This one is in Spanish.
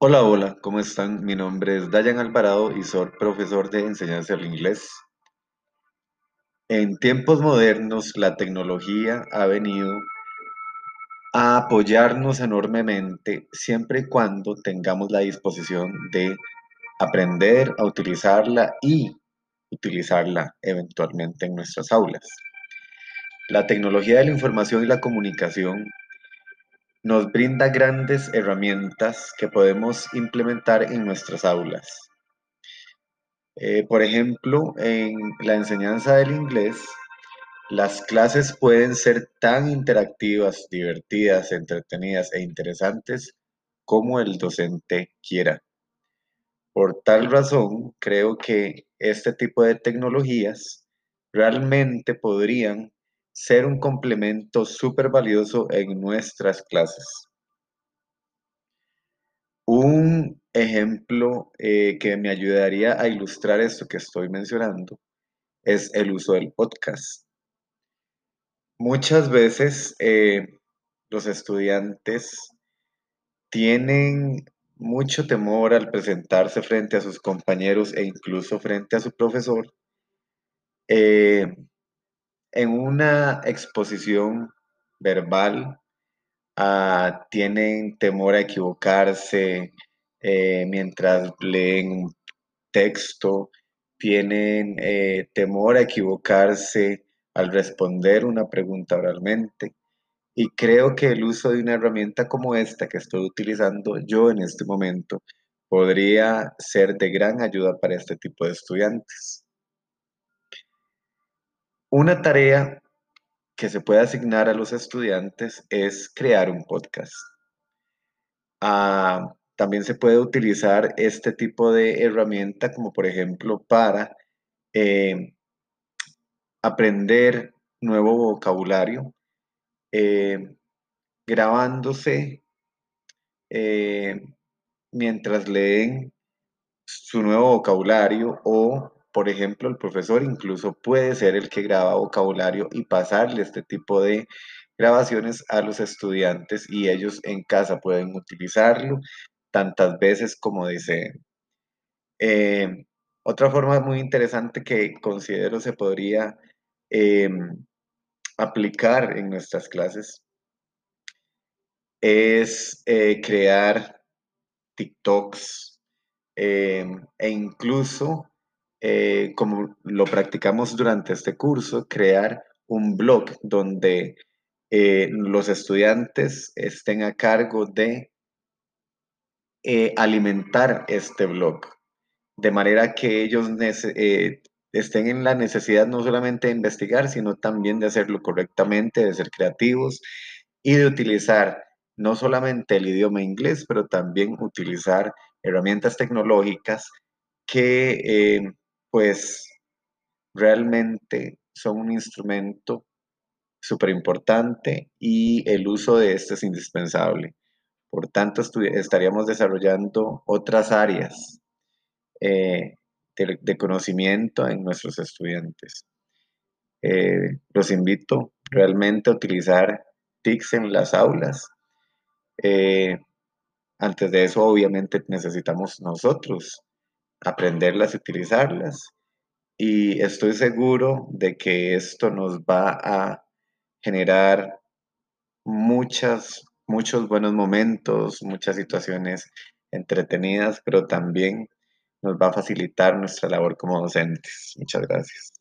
Hola, hola, ¿cómo están? Mi nombre es Dayan Alvarado y soy profesor de enseñanza del inglés. En tiempos modernos, la tecnología ha venido a apoyarnos enormemente siempre y cuando tengamos la disposición de aprender a utilizarla y utilizarla eventualmente en nuestras aulas. La tecnología de la información y la comunicación nos brinda grandes herramientas que podemos implementar en nuestras aulas. Eh, por ejemplo, en la enseñanza del inglés, las clases pueden ser tan interactivas, divertidas, entretenidas e interesantes como el docente quiera. Por tal razón, creo que este tipo de tecnologías realmente podrían ser un complemento súper valioso en nuestras clases. Un ejemplo eh, que me ayudaría a ilustrar esto que estoy mencionando es el uso del podcast. Muchas veces eh, los estudiantes tienen mucho temor al presentarse frente a sus compañeros e incluso frente a su profesor eh, en una exposición verbal. ah, tienen temor a equivocarse eh, mientras leen un texto, tienen eh, temor a equivocarse al responder una pregunta oralmente. Y creo que el uso de una herramienta como esta que estoy utilizando yo en este momento podría ser de gran ayuda para este tipo de estudiantes. Una tarea que se puede asignar a los estudiantes es crear un podcast. Ah, también se puede utilizar este tipo de herramienta como por ejemplo para eh, aprender nuevo vocabulario, eh, grabándose eh, mientras leen su nuevo vocabulario o, por ejemplo, el profesor incluso puede ser el que graba vocabulario y pasarle este tipo de grabaciones a los estudiantes y ellos en casa pueden utilizarlo tantas veces como deseen. Eh, otra forma muy interesante que considero se podría eh, aplicar en nuestras clases es eh, crear TikToks eh, e incluso, eh, como lo practicamos durante este curso, crear un blog donde eh, los estudiantes estén a cargo de eh, alimentar este blog, de manera que ellos eh, estén en la necesidad no solamente de investigar, sino también de hacerlo correctamente, de ser creativos y de utilizar no solamente el idioma inglés, pero también utilizar herramientas tecnológicas que eh, pues realmente son un instrumento súper importante y el uso de este es indispensable. Por tanto, estaríamos desarrollando otras áreas eh, de, conocimiento en nuestros estudiantes. Eh, los invito realmente a utilizar TICs en las aulas. Eh, antes de eso, obviamente, necesitamos nosotros aprenderlas y utilizarlas. Y estoy seguro de que esto nos va a generar muchas, muchos buenos momentos, muchas situaciones entretenidas, pero también nos va a facilitar nuestra labor como docentes. Muchas gracias.